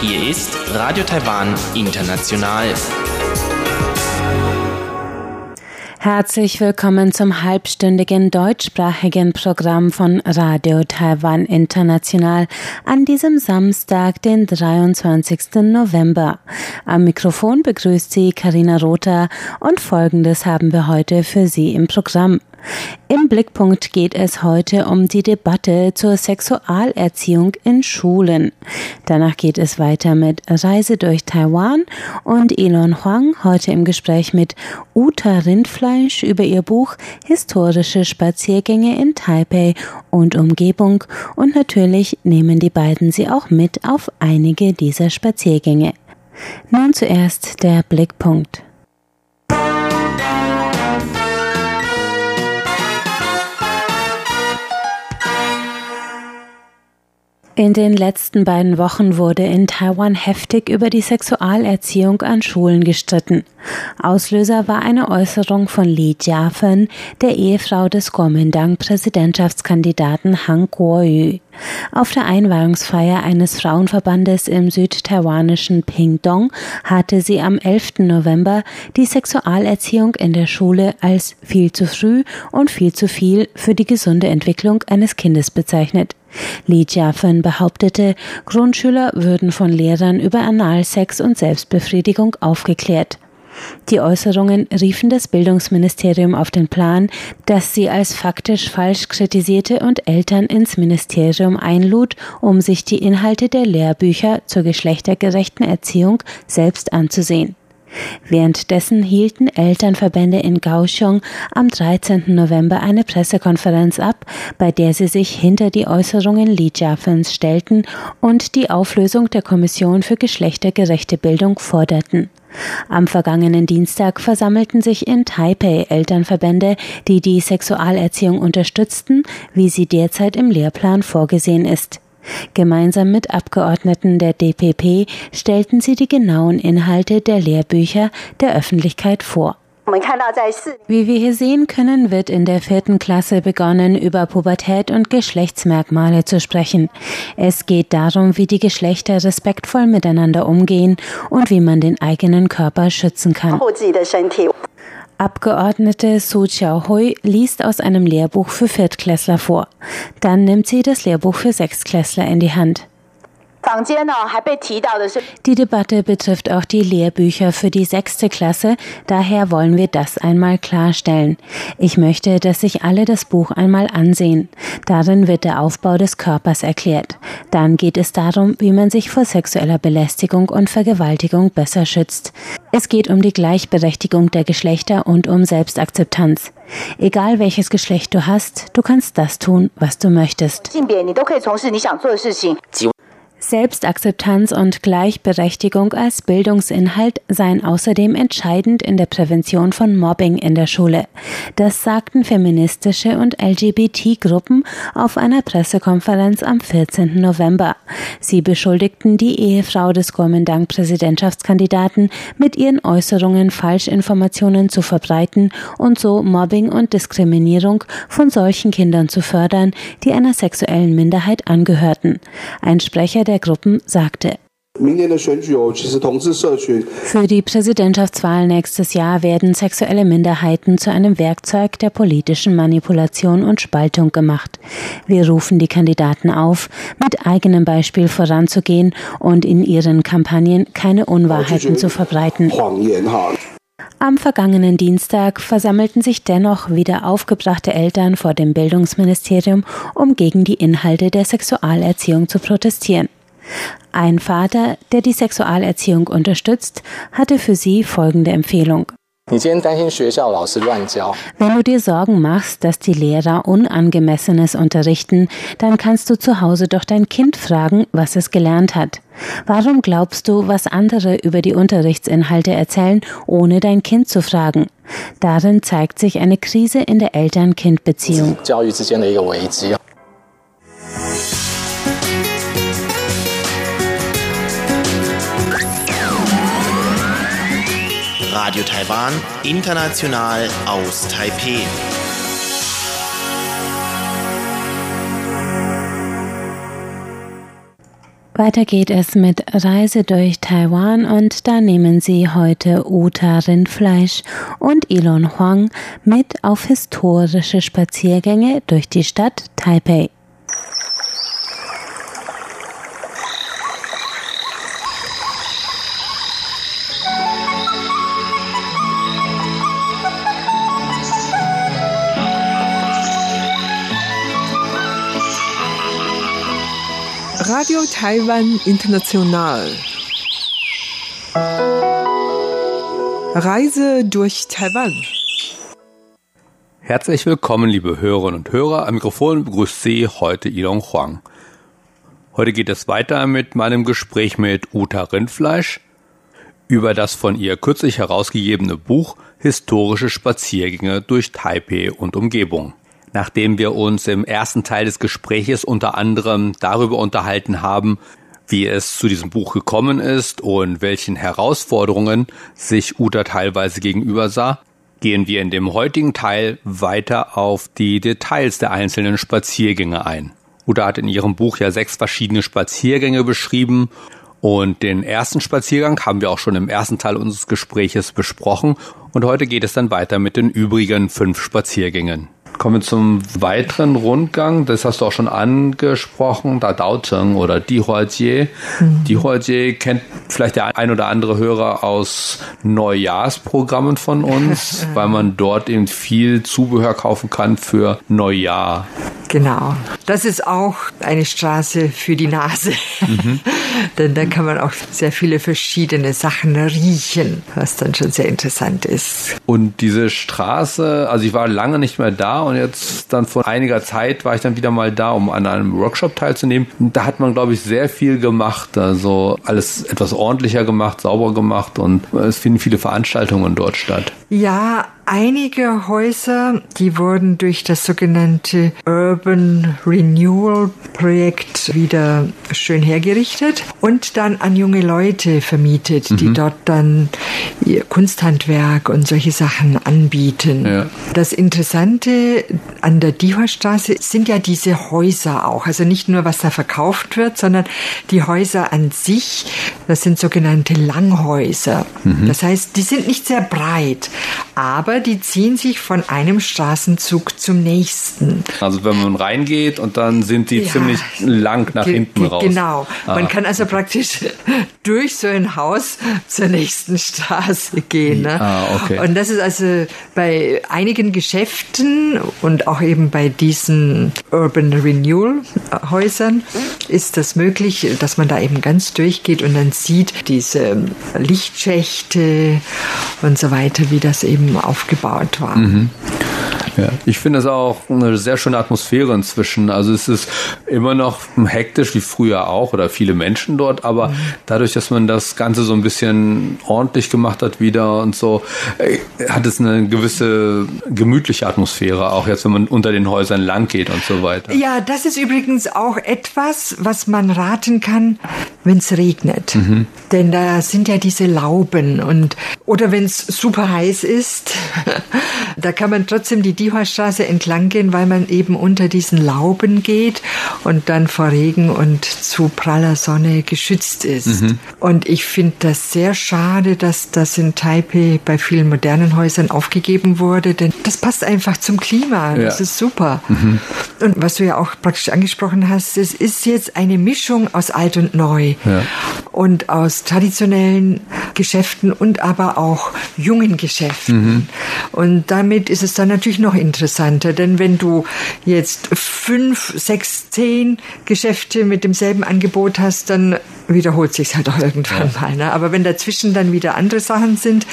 Hier ist Radio Taiwan International. Herzlich willkommen zum halbstündigen deutschsprachigen Programm von Radio Taiwan International an diesem Samstag, den 23. November. Am Mikrofon begrüßt Sie Karina Rother und Folgendes haben wir heute für Sie im Programm. Im Blickpunkt geht es heute um die Debatte zur Sexualerziehung in Schulen. Danach geht es weiter mit Reise durch Taiwan und Elon Huang heute im Gespräch mit Uta Rindfleisch über ihr Buch Historische Spaziergänge in Taipei und Umgebung und natürlich nehmen die beiden sie auch mit auf einige dieser Spaziergänge. Nun zuerst der Blickpunkt. In den letzten beiden Wochen wurde in Taiwan heftig über die Sexualerziehung an Schulen gestritten. Auslöser war eine Äußerung von Li Jiafen, der Ehefrau des Kuomintang-Präsidentschaftskandidaten Han Kuo-yu. Auf der Einweihungsfeier eines Frauenverbandes im südtaiwanischen Pingdong hatte sie am 11. November die Sexualerziehung in der Schule als viel zu früh und viel zu viel für die gesunde Entwicklung eines Kindes bezeichnet. Li Jiafen behauptete, Grundschüler würden von Lehrern über Analsex und Selbstbefriedigung aufgeklärt. Die Äußerungen riefen das Bildungsministerium auf den Plan, das sie als faktisch falsch kritisierte und Eltern ins Ministerium einlud, um sich die Inhalte der Lehrbücher zur geschlechtergerechten Erziehung selbst anzusehen. Währenddessen hielten Elternverbände in Kaohsiung am 13. November eine Pressekonferenz ab, bei der sie sich hinter die Äußerungen Li Jiafens stellten und die Auflösung der Kommission für geschlechtergerechte Bildung forderten. Am vergangenen Dienstag versammelten sich in Taipei Elternverbände, die die Sexualerziehung unterstützten, wie sie derzeit im Lehrplan vorgesehen ist. Gemeinsam mit Abgeordneten der DPP stellten sie die genauen Inhalte der Lehrbücher der Öffentlichkeit vor. Wie wir hier sehen können, wird in der vierten Klasse begonnen, über Pubertät und Geschlechtsmerkmale zu sprechen. Es geht darum, wie die Geschlechter respektvoll miteinander umgehen und wie man den eigenen Körper schützen kann. Abgeordnete Su Xiaohui liest aus einem Lehrbuch für Viertklässler vor. Dann nimmt sie das Lehrbuch für Sechstklässler in die Hand. Die Debatte betrifft auch die Lehrbücher für die sechste Klasse, daher wollen wir das einmal klarstellen. Ich möchte, dass sich alle das Buch einmal ansehen. Darin wird der Aufbau des Körpers erklärt. Dann geht es darum, wie man sich vor sexueller Belästigung und Vergewaltigung besser schützt. Es geht um die Gleichberechtigung der Geschlechter und um Selbstakzeptanz. Egal welches Geschlecht du hast, du kannst das tun, was du möchtest. Selbstakzeptanz und Gleichberechtigung als Bildungsinhalt seien außerdem entscheidend in der Prävention von Mobbing in der Schule. Das sagten feministische und LGBT-Gruppen auf einer Pressekonferenz am 14. November. Sie beschuldigten die Ehefrau des Kuomintang-Präsidentschaftskandidaten, mit ihren Äußerungen Falschinformationen zu verbreiten und so Mobbing und Diskriminierung von solchen Kindern zu fördern, die einer sexuellen Minderheit angehörten. Ein Sprecher der Gruppen sagte. Für die Präsidentschaftswahl nächstes Jahr werden sexuelle Minderheiten zu einem Werkzeug der politischen Manipulation und Spaltung gemacht. Wir rufen die Kandidaten auf, mit eigenem Beispiel voranzugehen und in ihren Kampagnen keine Unwahrheiten zu verbreiten. Am vergangenen Dienstag versammelten sich dennoch wieder aufgebrachte Eltern vor dem Bildungsministerium, um gegen die Inhalte der Sexualerziehung zu protestieren. Ein Vater, der die Sexualerziehung unterstützt, hatte für sie folgende Empfehlung. Wenn du dir Sorgen machst, dass die Lehrer Unangemessenes unterrichten, dann kannst du zu Hause doch dein Kind fragen, was es gelernt hat. Warum glaubst du, was andere über die Unterrichtsinhalte erzählen, ohne dein Kind zu fragen? Darin zeigt sich eine Krise in der Eltern-Kind-Beziehung. Radio Taiwan, international aus Taipei. Weiter geht es mit Reise durch Taiwan und da nehmen Sie heute Uta Rindfleisch und Elon Huang mit auf historische Spaziergänge durch die Stadt Taipei. Radio Taiwan International. Reise durch Taiwan. Herzlich willkommen, liebe Hörerinnen und Hörer. Am Mikrofon begrüßt Sie heute Ilon Huang. Heute geht es weiter mit meinem Gespräch mit Uta Rindfleisch über das von ihr kürzlich herausgegebene Buch Historische Spaziergänge durch Taipei und Umgebung nachdem wir uns im ersten Teil des Gespräches unter anderem darüber unterhalten haben, wie es zu diesem Buch gekommen ist und welchen Herausforderungen sich Uta teilweise gegenüber sah, gehen wir in dem heutigen Teil weiter auf die Details der einzelnen Spaziergänge ein. Uta hat in ihrem Buch ja sechs verschiedene Spaziergänge beschrieben und den ersten Spaziergang haben wir auch schon im ersten Teil unseres Gespräches besprochen und heute geht es dann weiter mit den übrigen fünf Spaziergängen. Kommen wir zum weiteren Rundgang. Das hast du auch schon angesprochen. Da Daoteng oder Dihuajie. Mhm. Dihuajie kennt vielleicht der ein oder andere Hörer aus Neujahrsprogrammen von uns, weil man dort eben viel Zubehör kaufen kann für Neujahr. Genau. Das ist auch eine Straße für die Nase. Mhm. Denn da kann man auch sehr viele verschiedene Sachen riechen, was dann schon sehr interessant ist. Und diese Straße, also ich war lange nicht mehr da und jetzt dann vor einiger Zeit war ich dann wieder mal da, um an einem Workshop teilzunehmen. Und da hat man, glaube ich, sehr viel gemacht. Also alles etwas ordentlicher gemacht, sauber gemacht und es finden viele Veranstaltungen dort statt. Ja, einige Häuser, die wurden durch das sogenannte Urban Renewal Projekt wieder schön hergerichtet und dann an junge Leute vermietet, die mhm. dort dann ihr Kunsthandwerk und solche Sachen anbieten. Ja. Das Interessante an der Dihorstraße sind ja diese Häuser auch. Also nicht nur, was da verkauft wird, sondern die Häuser an sich, das sind sogenannte Langhäuser. Mhm. Das heißt, die sind nicht sehr breit, aber die ziehen sich von einem Straßenzug zum nächsten. Also wenn man reingeht und dann sind die ja, ziemlich lang nach hinten raus. Genau. Man ah. kann also praktisch durch so ein Haus zur nächsten Straße gehen. Ne? Ah, okay. Und das ist also bei einigen Geschäften und auch eben bei diesen Urban Renewal Häusern ist das möglich, dass man da eben ganz durchgeht und dann sieht diese Lichtschächte und so weiter, wie das eben aufgebaut war. Mhm. Ja, ich finde es auch eine sehr schöne Atmosphäre inzwischen. Also es ist immer noch hektisch wie früher auch oder viele Menschen dort, aber mhm. dadurch, dass man das Ganze so ein bisschen ordentlich gemacht hat wieder und so, äh, hat es eine gewisse gemütliche Atmosphäre, auch jetzt, wenn man unter den Häusern lang geht und so weiter. Ja, das ist übrigens auch etwas, was man raten kann, wenn es regnet. Mhm. Denn da sind ja diese Lauben und oder wenn es super heiß ist, da kann man trotzdem die Dihorstraße entlang gehen, weil man eben unter diesen Lauben geht und dann vor Regen und zu praller Sonne geschützt ist. Mhm. Und ich finde das sehr schade, dass das in Taipei bei vielen modernen Häusern aufgegeben wurde, denn das passt einfach zum Klima. Ja. Das ist super. Mhm. Und was du ja auch praktisch angesprochen hast, es ist jetzt eine Mischung aus alt und neu ja. und aus traditionellen Geschäften und aber auch jungen Geschäften. Mhm. Und damit ist es dann natürlich noch interessanter, denn wenn du jetzt fünf, sechs, zehn Geschäfte mit demselben Angebot hast, dann wiederholt sich halt auch irgendwann ja. mal. Ne? Aber wenn dazwischen dann wieder andere Sachen sind,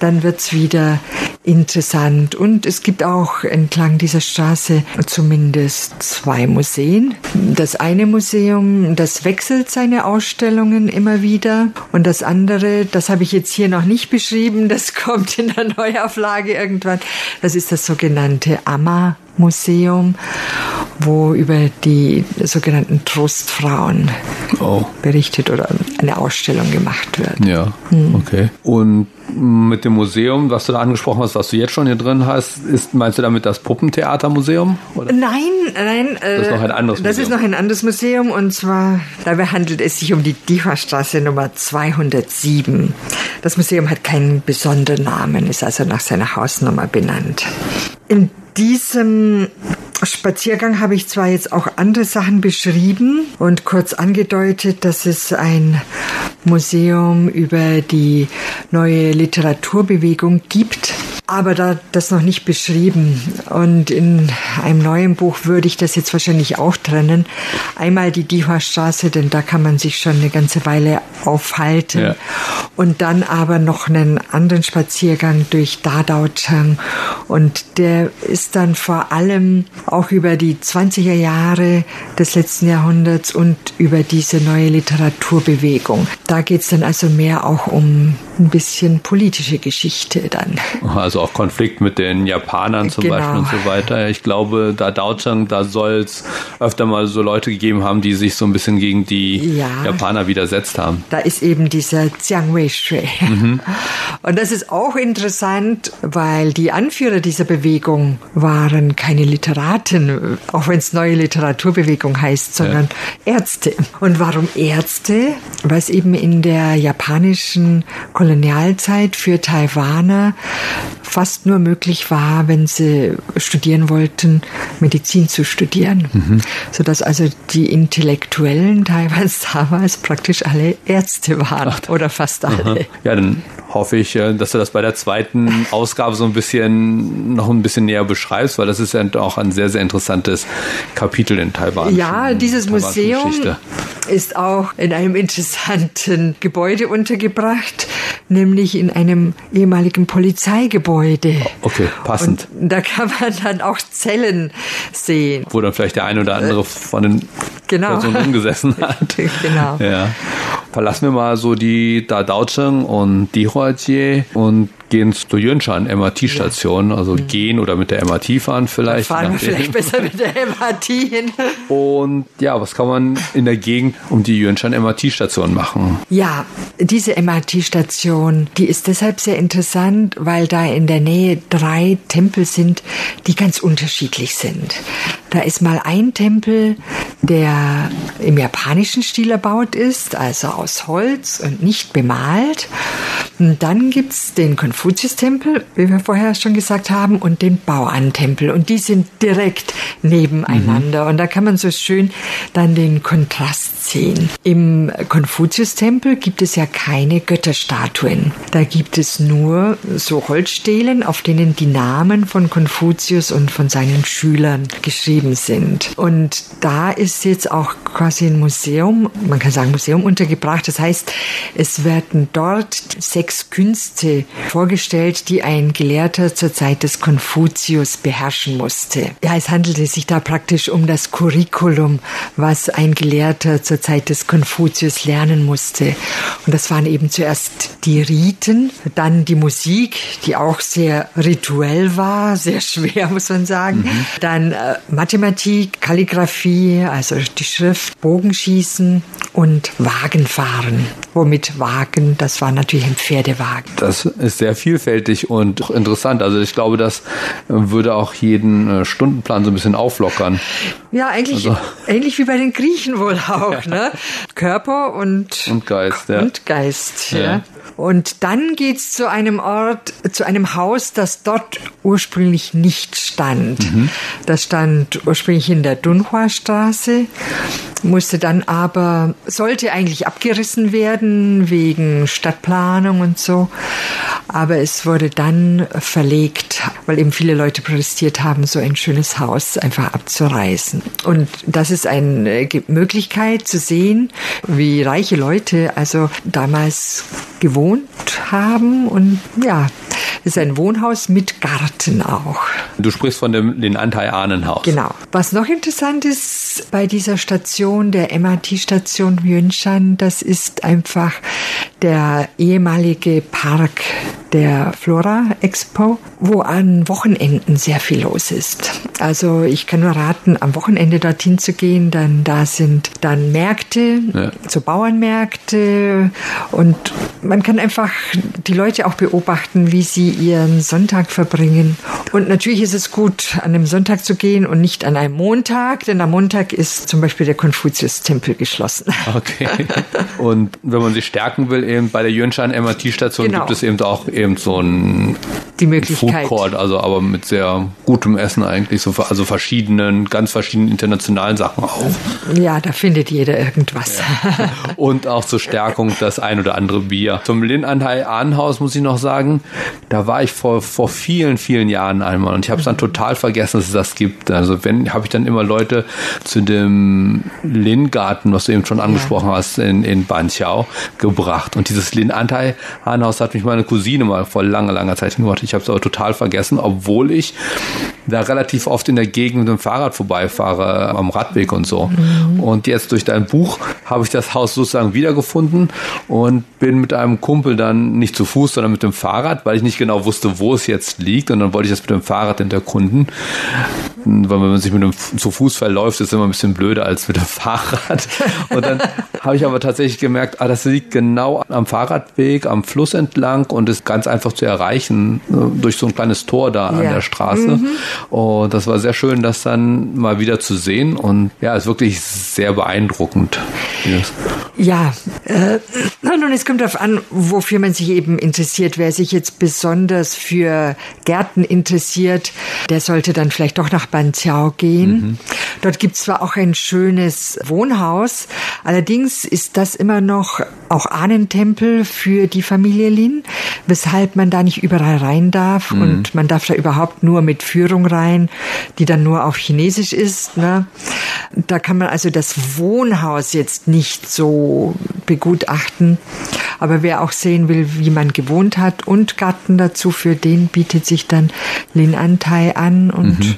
dann wird's wieder interessant. Und es gibt auch entlang dieser Straße zumindest zwei Museen. Das eine Museum, das wechselt seine Ausstellungen immer wieder. Und das andere, das habe ich jetzt hier noch nicht beschrieben, das kommt in der Neuauflage irgendwann. Das ist das sogenannte Amma Museum. wo über die sogenannten Trostfrauen Oh. berichtet oder eine Ausstellung gemacht wird. Ja, Hm. okay. Und mit dem Museum, was du da angesprochen hast, was du jetzt schon hier drin hast, ist, meinst du damit das Puppentheatermuseum? Oder? Nein, nein. äh, Das ist noch ein anderes Das ist Museum. noch ein anderes Museum und zwar, dabei handelt es sich um die Diva-Straße Nummer 207. Das Museum hat keinen besonderen Namen, ist also nach seiner Hausnummer benannt. In diesem Spaziergang habe ich zwar jetzt auch andere Sachen beschrieben und kurz angedeutet, dass es ein Museum über die neue Literaturbewegung gibt, aber da das noch nicht beschrieben. Und in einem neuen Buch würde ich das jetzt wahrscheinlich auch trennen. Einmal die Diva-Straße, denn da kann man sich schon eine ganze Weile aufhalten. Ja. Und dann aber noch einen anderen Spaziergang durch Dadaochang. Und der ist dann vor allem auch über die 20er Jahre des letzten Jahrhunderts und über diese neue Literaturbewegung. Da geht's dann also mehr auch um ein bisschen politische Geschichte dann. Also auch Konflikt mit den Japanern zum Genau. Beispiel und so weiter. Ich glaube, da Daochang, da soll es öfter mal so Leute gegeben haben, die sich so ein bisschen gegen die Ja. Japaner widersetzt haben. Da ist eben dieser Jiang Wei-shui. Und das ist auch interessant, weil die Anführer dieser Bewegung waren keine Literaten, auch wenn es neue Literaturbewegung heißt, sondern Ärzte. Und warum Ärzte? Weil es eben in der japanischen Kolonialzeit für Taiwaner fast nur möglich war, wenn sie studieren wollten, Medizin zu studieren. Sodass also die Intellektuellen Taiwans damals praktisch alle Ärzte waren. Oder fast alle. Ja, dann hoffe ich, äh, dass du das bei der zweiten Ausgabe so ein bisschen noch ein bisschen näher beschreibst, weil das ist ja auch ein sehr, sehr interessantes Kapitel in Taiwan. Ja, dieses Museum Geschichte. ist auch in einem interessanten Gebäude untergebracht, nämlich in einem ehemaligen Polizeigebäude. Okay, passend. Und da kann man dann auch Zellen sehen. Wo dann vielleicht der eine oder andere von den Genau. Personen umgesessen hat. Genau. Ja. Verlassen wir mal so die Da Daocheng und die Huajie und gehen zur Yunshan MRT-Station, also gehen oder mit der MRT fahren vielleicht. Mhm. Fahren wir vielleicht besser mit der MRT hin. Und ja, was kann man in der Gegend um die Yunshan MRT-Station machen? Ja, diese MRT-Station, die ist deshalb sehr interessant, weil da in der Nähe drei Tempel sind, die ganz unterschiedlich sind. Da ist mal ein Tempel, der im japanischen Stil erbaut ist, also aus Holz und nicht bemalt. Und dann gibt's den Konfuzius-Tempel, wie wir vorher schon gesagt haben, und den Bauan-Tempel. Und die sind direkt nebeneinander. Und da kann man so schön dann den Kontrast sehen. Im Konfuzius-Tempel gibt es ja keine Götterstatuen. Da gibt es nur so Holzstelen, auf denen die Namen von Konfuzius und von seinen Schülern geschrieben sind. Und da ist jetzt auch quasi ein Museum, man kann sagen Museum untergebracht. Das heißt, es werden dort sechs Künste vorgestellt, die ein Gelehrter zur Zeit des Konfuzius beherrschen musste. Ja, es handelte sich da praktisch um das Curriculum, was ein Gelehrter zur Zeit des Konfuzius lernen musste. Und das waren eben zuerst die Riten, dann die Musik, die auch sehr rituell war, sehr schwer, muss man sagen. Dann äh, Mathematik, Kalligraphie, also die Schrift, Bogenschießen und Wagenfahren. Womit Wagen, das war natürlich ein Pferdewagen. Das ist sehr vielfältig und interessant. Also ich glaube, das würde auch jeden äh, Stundenplan so ein bisschen auflockern. Ja, eigentlich Also- ähnlich wie bei den Griechen wohl auch, ne? Körper und, Und Geist, ja. und Geist, ja. Ja. Und dann geht's zu einem Ort, zu einem Haus, das dort ursprünglich nicht stand. Mhm. Das stand ursprünglich in der Dunhua-Straße, musste dann aber, sollte eigentlich abgerissen werden wegen Stadtplanung und so. Aber es wurde dann verlegt, weil eben viele Leute protestiert haben, so ein schönes Haus einfach abzureißen. Und das ist eine Möglichkeit zu sehen, wie reiche Leute also damals gewohnt haben. Und ja, es ist ein Wohnhaus mit Garten auch. Du sprichst von dem den Anteil Ahnenhaus. Genau. Was noch interessant ist, ist bei dieser Station, der MRT-Station Yunshan, das ist einfach der ehemalige Park der Flora Expo, wo an Wochenenden sehr viel los ist. Also ich kann nur raten, am Wochenende dorthin zu gehen, dann da sind dann Märkte, ja. so Bauernmärkte und man kann einfach die Leute auch beobachten, wie sie ihren Sonntag verbringen. Und natürlich ist es gut, an einem Sonntag zu gehen und nicht an einem Montag, denn am Montag ist zum Beispiel der Konfuzius-Tempel geschlossen. Okay. Und wenn man sich stärken will, eben bei der Yunshan MRT-Station genau. gibt es eben auch eben so ein die Möglichkeit. Food Court, also aber mit sehr gutem Essen eigentlich, so also verschiedenen, ganz verschiedenen internationalen Sachen auch. Ja, da findet jeder irgendwas. Ja. Und auch zur Stärkung das ein oder andere Bier. Zum Lin Anhai Ahnenhaus muss ich noch sagen, da war ich vor, vor vielen, vielen Jahren einmal und ich habe es dann total vergessen, dass es das gibt. Also wenn, habe ich dann immer Leute zu dem Lin-Garten, was du eben schon angesprochen ja. hast, in, in Banqiao gebracht. Und dieses Lin Anhai Ahnenhaus hat mich meine Cousine mal vor langer, langer Zeit hingebracht. Ich habe es aber total vergessen, obwohl ich da relativ oft in der Gegend mit dem Fahrrad vorbeifahre, am Radweg und so. Mhm. Und jetzt durch dein Buch habe ich das Haus sozusagen wiedergefunden und bin mit einem Kumpel dann nicht zu Fuß, sondern mit dem Fahrrad, weil ich nicht genau wusste, wo es jetzt liegt. Und dann wollte ich das mit dem Fahrrad hinterkunden. Weil wenn man sich mit dem zu Fuß verläuft, ist es immer ein bisschen blöder als mit dem Fahrrad. Und dann habe ich aber tatsächlich gemerkt, ah, das liegt genau am Fahrradweg, am Fluss entlang und ist ganz einfach zu erreichen äh, durch so ein kleines Tor da ja. an der Straße. Mhm. Und das war sehr schön, das dann mal wieder zu sehen. Und ja, ist wirklich sehr beeindruckend. Yes. Ja, äh, nun, es kommt darauf an, wofür man sich eben interessiert. Wer sich jetzt besonders für Gärten interessiert, der sollte dann vielleicht doch nach Banqiao gehen. Mhm. Dort gibt es zwar auch ein schönes Wohnhaus, allerdings ist das immer noch auch Ahnentempel für die Familie Lin, weshalb man da nicht überall rein darf mhm. und man darf da überhaupt nur mit Führung rein, die dann nur auf Chinesisch ist. Ne? Da kann man also das Wohnhaus jetzt nicht so begutachten. Aber wer auch sehen will, wie man gewohnt hat und Garten dazu, für den bietet sich dann Lin Antai an und mhm.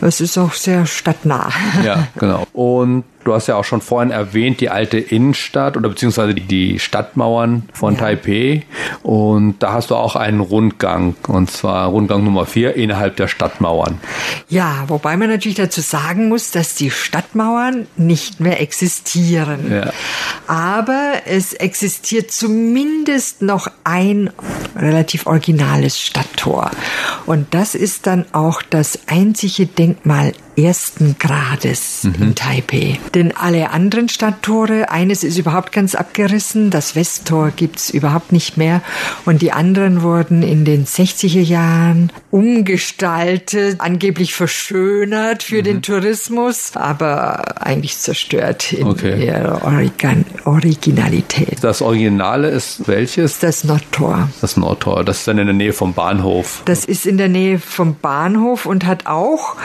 es ist auch sehr stadtnah. Ja, genau. Und Du hast ja auch schon vorhin erwähnt, die alte Innenstadt oder beziehungsweise die Stadtmauern von ja. Taipei. Und da hast du auch einen Rundgang, und zwar Rundgang Nummer vier innerhalb der Stadtmauern. Ja, wobei man natürlich dazu sagen muss, dass die Stadtmauern nicht mehr existieren. Ja. Aber es existiert zumindest noch ein relativ originales Stadttor. Und das ist dann auch das einzige Denkmal ersten Grades mhm. in Taipei. Denn alle anderen Stadttore, eines ist überhaupt ganz abgerissen, das Westtor gibt's überhaupt nicht mehr und die anderen wurden in den 60er Jahren umgestaltet, angeblich verschönert für mhm. den Tourismus, aber eigentlich zerstört in okay. ihrer Origan Originalität. Das Originale ist welches? Das Nordtor. Das Nordtor, das ist dann in der Nähe vom Bahnhof. Das ist in der Nähe vom Bahnhof und hat auch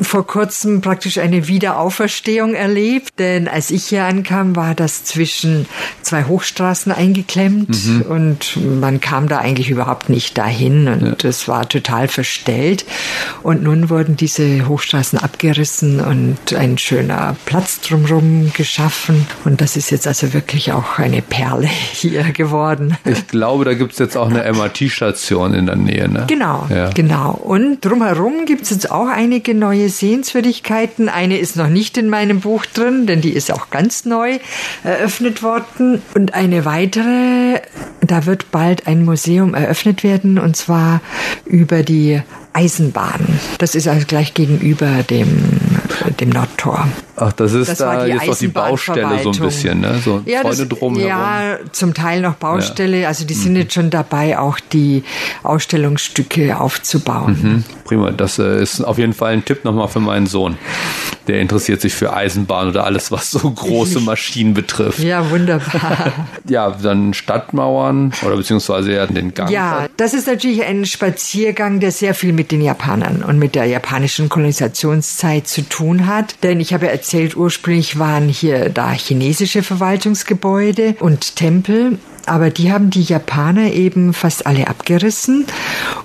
vor kurzem praktisch eine Wiederauferstehung erlebt, denn als ich hier ankam, war das zwischen zwei Hochstraßen eingeklemmt mhm. und man kam da eigentlich überhaupt nicht dahin und es ja. war total verstellt. Und nun wurden diese Hochstraßen abgerissen und ein schöner Platz drumherum geschaffen und das ist jetzt also wirklich auch eine Perle hier geworden. Ich glaube, da gibt es jetzt auch eine MRT-Station in der Nähe. Ne? Genau, ja. genau. Und drumherum gibt es jetzt auch einige neue Sehenswürdigkeiten. Eine ist noch nicht in meinem Buch drin, denn die ist auch ganz neu eröffnet worden. Und eine weitere, da wird bald ein Museum eröffnet werden, und zwar über die Eisenbahn. Das ist also gleich gegenüber dem, dem Nordtor. Ach, das ist das da jetzt noch die Baustelle so ein bisschen, ne? So ja, das, ja, zum Teil noch Baustelle. Ja. Also die sind mhm. jetzt schon dabei, auch die Ausstellungsstücke aufzubauen. Mhm. Prima, das äh, ist auf jeden Fall ein Tipp nochmal für meinen Sohn. Der interessiert sich für Eisenbahn oder alles, was so große Maschinen betrifft. Ja, wunderbar. ja, dann Stadtmauern oder beziehungsweise ja den Gang. Ja, das ist natürlich ein Spaziergang, der sehr viel mit den Japanern und mit der japanischen Kolonisationszeit zu tun hat. Denn ich habe ja erzählt, ursprünglich waren hier da chinesische Verwaltungsgebäude und Tempel aber die haben die Japaner eben fast alle abgerissen,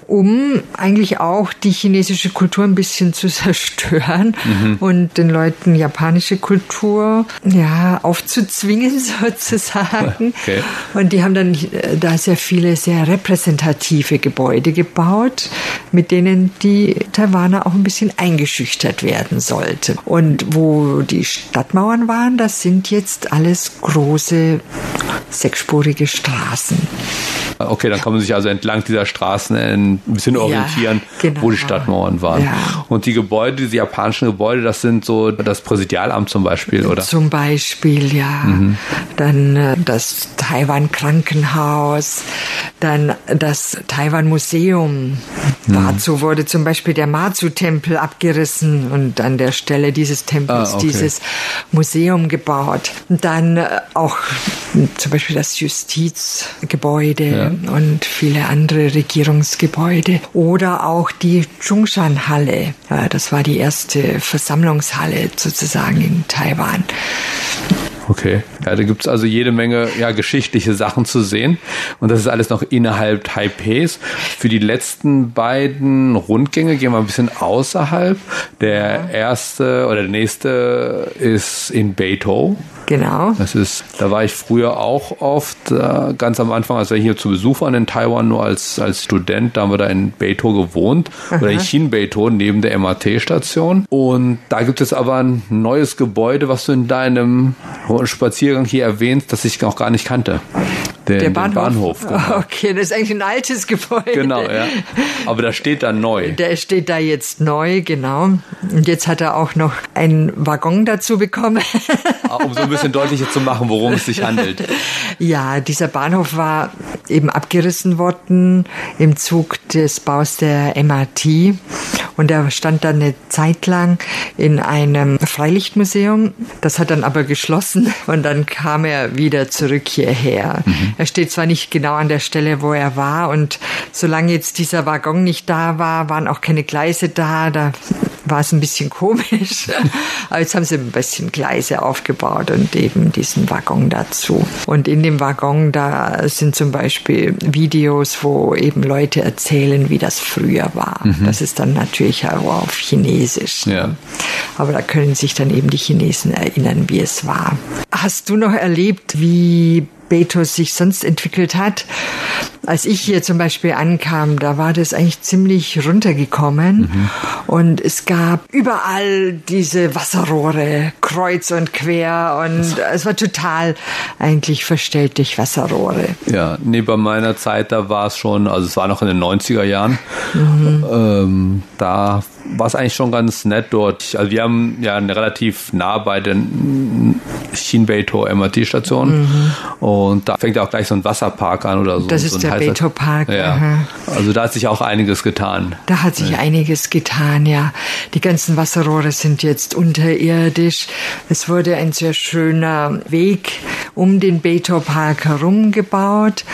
um eigentlich auch die chinesische Kultur ein bisschen zu zerstören mhm. und den Leuten japanische Kultur ja aufzuzwingen sozusagen. Okay. Und die haben dann äh, da sehr viele sehr repräsentative Gebäude gebaut, mit denen die Taiwaner auch ein bisschen eingeschüchtert werden sollten. Und wo die Stadtmauern waren, das sind jetzt alles große sechsspurige Straßen. Okay, dann kann man sich also entlang dieser Straßen ein bisschen orientieren, ja, genau. wo die Stadtmauern waren. Ja. Und die Gebäude, diese japanischen Gebäude, das sind so das Präsidialamt zum Beispiel, oder? Zum Beispiel, ja. Mhm. Dann äh, das Taiwan Krankenhaus, dann das Taiwan Museum. Mhm. Dazu wurde zum Beispiel der Matsu-Tempel abgerissen und an der Stelle dieses Tempels ah, okay. dieses Museum gebaut. Dann äh, auch zum Beispiel das Justizgebäude. Ja und viele andere Regierungsgebäude. Oder auch die Zhongshan-Halle. Das war die erste Versammlungshalle sozusagen in Taiwan. Okay. Ja, da gibt's also jede Menge ja, geschichtliche Sachen zu sehen. Und das ist alles noch innerhalb Taipehs. Für die letzten beiden Rundgänge gehen wir ein bisschen außerhalb. Der erste oder der nächste ist in Beito. Genau. Das ist, da war ich früher auch oft, äh, ganz am Anfang, als wir hier zu Besuch waren in Taiwan, nur als, als Student, da haben wir da in Beito gewohnt, Aha. oder in Chin-Beito, neben der MRT-Station. Und da gibt es aber ein neues Gebäude, was du in deinem Spaziergang hier erwähnst, das ich noch gar nicht kannte. Den, der Bahnhof. Bahnhof genau. Okay, das ist eigentlich ein altes Gebäude. Genau, ja. Aber da steht da neu. Der steht da jetzt neu, genau. Und jetzt hat er auch noch einen Waggon dazu bekommen. um so ein bisschen deutlicher zu machen, worum es sich handelt. Ja, dieser Bahnhof war eben abgerissen worden im Zug des Baus der MRT. Und er stand dann eine Zeit lang in einem Freilichtmuseum. Das hat dann aber geschlossen und dann kam er wieder zurück hierher. Mhm. Er steht zwar nicht genau an der Stelle, wo er war und solange jetzt dieser Waggon nicht da war, waren auch keine Gleise da. Da war es ein bisschen komisch. Aber jetzt haben sie ein bisschen Gleise aufgebaut und eben diesen Waggon dazu. Und in dem Waggon, da sind zum Beispiel Videos, wo eben Leute erzählen, wie das früher war. Mhm. Das ist dann natürlich auch auf Chinesisch. Ja. Aber da können sich dann eben die Chinesen erinnern, wie es war. Hast du noch erlebt, wie Betos sich sonst entwickelt hat. Als ich hier zum Beispiel ankam, da war das eigentlich ziemlich runtergekommen mhm. und es gab überall diese Wasserrohre, kreuz und quer und es war total eigentlich verstellt durch Wasserrohre. Ja, nee, bei meiner Zeit, da war es schon, also es war noch in den 90er Jahren, mhm. ähm, da war es eigentlich schon ganz nett dort. Also wir haben ja relativ nah bei den Shinbeito MRT-Station mhm. und da fängt ja auch gleich so ein Wasserpark an oder so. Das ist so der Beito Park. Ja. Also da hat sich auch einiges getan. Da hat sich ja. einiges getan, ja. Die ganzen Wasserrohre sind jetzt unterirdisch. Es wurde ein sehr schöner Weg um den Beito Park herum gebaut.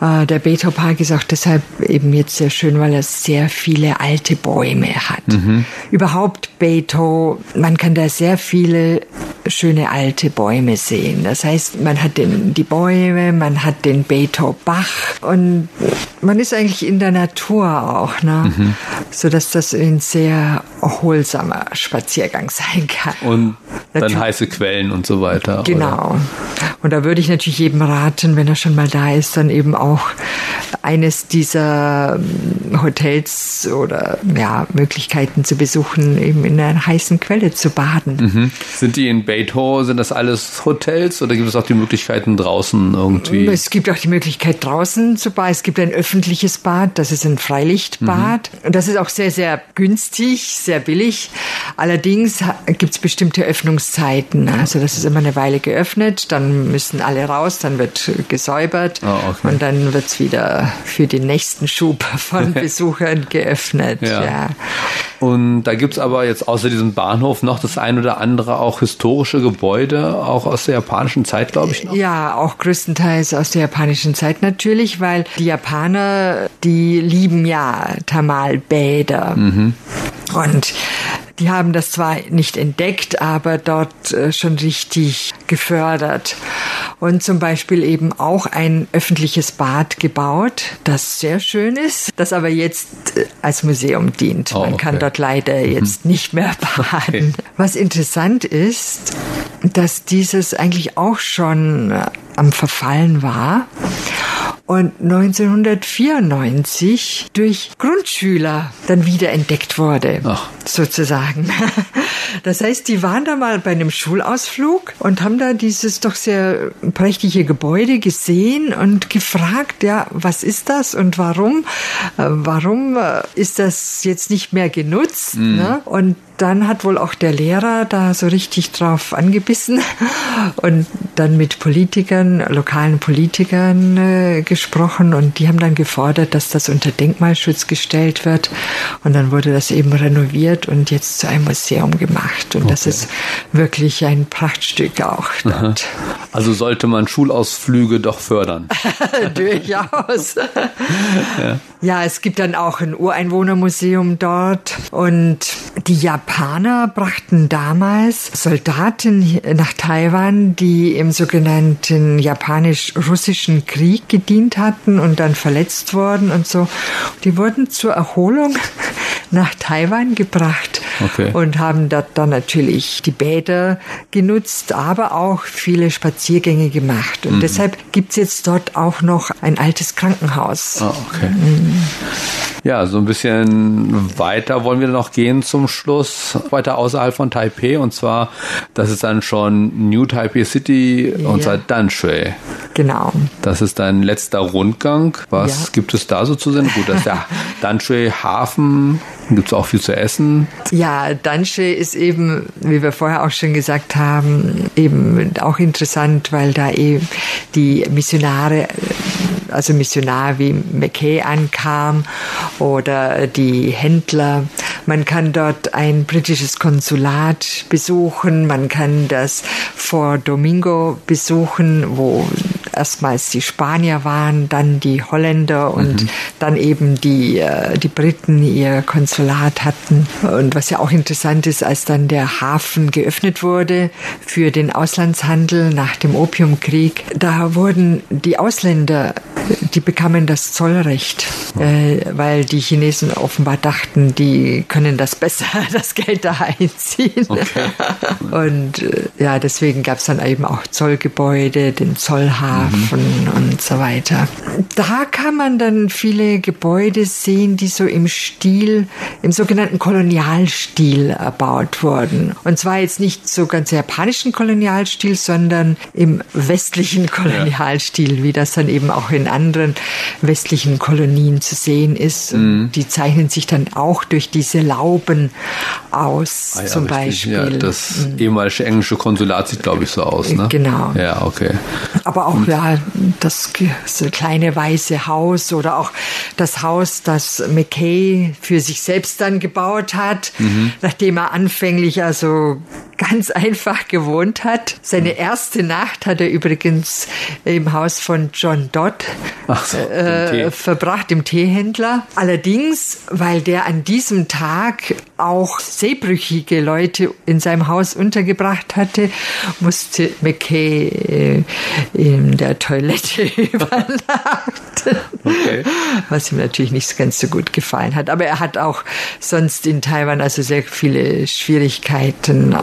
Äh, der Beito Park ist auch deshalb eben jetzt sehr schön, weil er sehr viele alte Bäume hat. Mhm. Überhaupt Beto, man kann da sehr viele schöne alte Bäume sehen. Das heißt, man hat den, die Bäume, man hat den Beto Bach und man ist eigentlich in der Natur auch, ne? Mhm. so dass das ein sehr erholsamer Spaziergang sein kann. Und dann natürlich. heiße Quellen und so weiter. Genau. Oder? Und da würde ich natürlich jedem raten, wenn er schon mal da ist, dann eben auch eines dieser ähm, Hotels oder ja, Möglichkeiten zu besuchen, eben in einer heißen Quelle zu baden. Mhm. Sind die in Beito, sind das alles Hotels oder gibt es auch die Möglichkeiten draußen irgendwie? Es gibt auch die Möglichkeit draußen baden. Es gibt ein öffentliches Bad, das ist ein Freilichtbad. Mhm. Und das ist auch sehr, sehr günstig, sehr billig. Allerdings gibt es bestimmte Öffnungszeiten. Also das ist immer eine Weile geöffnet, dann müssen alle raus, dann wird gesäubert oh, okay. und dann wird es wieder für den nächsten Schub von Besuchern geöffnet. Ja. ja. Und da gibt es aber jetzt außer diesem Bahnhof noch das ein oder andere auch historische Gebäude, auch aus der japanischen Zeit, glaube ich. Noch. Ja, auch größtenteils aus der japanischen Zeit natürlich, weil die Japaner, die lieben ja Thermalbäder. Mhm. Und die haben das zwar nicht entdeckt, aber dort äh, schon richtig gefördert. und zum Beispiel eben auch ein öffentliches Bad gebaut, das sehr schön ist, das aber jetzt äh, als Museum dient. Oh, Man kann okay. dort leider jetzt nicht mehr baden. Was interessant ist, dass dieses eigentlich auch schon äh, am Verfallen war und 1994 durch Grundschüler dann wieder entdeckt wurde, Ach. sozusagen. Das heißt, die waren da mal bei einem Schulausflug und haben da dieses doch sehr prächtige Gebäude gesehen und gefragt, ja, was ist das und warum? Äh, Warum äh, ist das jetzt nicht mehr genutzt? Ne? Und dann hat wohl auch der Lehrer da so richtig drauf angebissen und dann mit Politikern, lokalen Politikern äh, gesprochen und die haben dann gefordert, dass das unter Denkmalschutz gestellt wird und dann wurde das eben renoviert und jetzt zu einem Museum gemacht und das Okay. ist wirklich ein Prachtstück auch dort. Also sollte man Schulausflüge doch fördern. Durchaus. ja. Es gibt dann auch ein Ureinwohnermuseum dort und die Japaner brachten damals Soldaten nach Taiwan, die im sogenannten japanisch-russischen Krieg gedient hatten und dann verletzt wurden und so. Die wurden zur Erholung nach Taiwan gebracht Okay. und haben dort dann natürlich die Bäder genutzt, aber auch viele Spaziergänge gemacht. Und deshalb gibt's jetzt dort auch noch ein altes Krankenhaus. Ah, okay. Ja, so ein bisschen weiter wollen wir noch gehen zum Schluss, weiter außerhalb von Taipei und zwar, das ist dann schon New Taipei City und Ja. zwar Danshui. Genau. Das ist dein letzter Rundgang. Was Ja. gibt es da so zu sehen? Gut, das ist der Danshui Hafen. Gibt es auch viel zu essen. Ja, Dansche ist eben, wie wir vorher auch schon gesagt haben, eben auch interessant, weil da eben die Missionare, also Missionar wie McKay ankam oder die Händler. Man kann dort ein britisches Konsulat besuchen, man kann das Fort Domingo besuchen, wo erstmals die Spanier waren, dann die Holländer und dann eben die, äh, die Briten ihr Konsulat hatten. Und was ja auch interessant ist, als dann der Hafen geöffnet wurde für den Auslandshandel nach dem Opiumkrieg, da wurden die Ausländer, die bekamen das Zollrecht, äh, weil die Chinesen offenbar dachten, die können das besser, das Geld da einziehen. Und äh, ja, deswegen gab es dann eben auch Zollgebäude, den Zollhafen und so weiter. Da kann man dann viele Gebäude sehen, die so im Stil, im sogenannten Kolonialstil erbaut wurden. Und zwar jetzt nicht so ganz japanischen Kolonialstil, sondern im westlichen Kolonialstil, wie das dann eben auch in anderen westlichen Kolonien zu sehen ist. Und Die zeichnen sich dann auch durch diese Lauben aus, Ah ja, zum richtig. Beispiel. Ja, das ehemalige englische Konsulat sieht, glaube ich, so aus. Ne? Genau. Ja, okay. Aber auch ja, das, kleine weiße Haus oder auch das Haus, das McKay für sich selbst dann gebaut hat, nachdem er anfänglich also ganz einfach gewohnt hat. Seine erste Nacht hat er übrigens im Haus von John Dodd so, äh, verbracht, dem Teehändler. Allerdings, weil der an diesem Tag auch seebrüchige Leute in seinem Haus untergebracht hatte, musste McKay äh, in der Toilette übernachten. Okay. Was ihm natürlich nicht ganz so gut gefallen hat. Aber er hat auch sonst in Taiwan also sehr viele Schwierigkeiten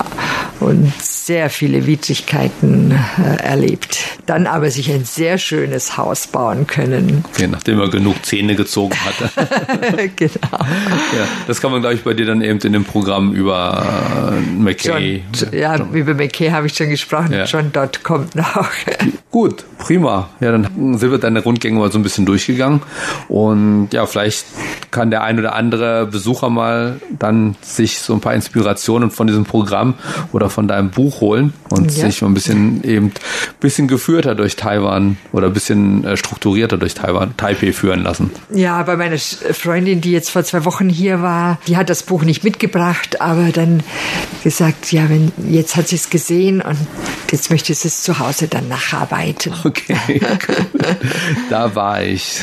und sehr viele Widrigkeiten äh, erlebt. Dann aber sich ein sehr schönes Haus bauen können. okay. Nachdem er genug Zähne gezogen hatte. genau. ja, das kann man, glaube ich, bei dir dann eben in dem Programm über äh, McKay. John, ja, über McKay habe ich schon gesprochen. Ja. John Dodd kommt noch. Gut, prima. Ja, dann sind wir deine Rundgänge mal so ein bisschen durchgegangen. Und ja, vielleicht kann der ein oder andere Besucher mal dann sich so ein paar Inspirationen von diesem Programm oder von deinem Buch holen und Ja. sich mal ein bisschen eben bisschen geführter durch Taiwan oder ein bisschen äh, strukturierter durch Taiwan, Taipei führen lassen. Ja, bei meiner Freundin, die jetzt vor zwei Wochen hier war, die hat das Buch nicht mitgebracht, aber dann gesagt, ja, wenn jetzt hat sie es gesehen und jetzt möchte sie es zu Hause dann nacharbeiten. Okay, gut. Da war ich.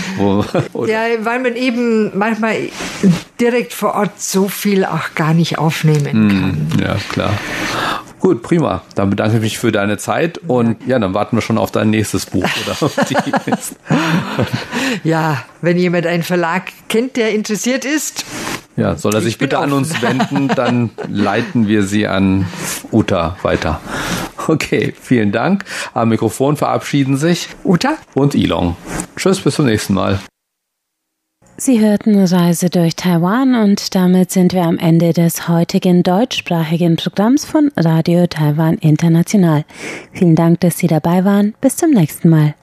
Ja, weil man eben manchmal direkt vor Ort so viel auch gar nicht aufnehmen kann. Ja, klar. Gut, prima. Dann bedanke ich mich für deine Zeit und ja, dann warten wir schon auf dein nächstes Buch. Oder ja, wenn jemand einen Verlag kennt, der interessiert ist. Ja, soll er sich bitte offen. an uns wenden, dann leiten wir sie an Uta weiter. Okay, vielen Dank. Am Mikrofon verabschieden sich Uta und Ilong. Tschüss, bis zum nächsten Mal. Sie hörten Reise durch Taiwan und damit sind wir am Ende des heutigen deutschsprachigen Programms von Radio Taiwan International. Vielen Dank, dass Sie dabei waren. Bis zum nächsten Mal.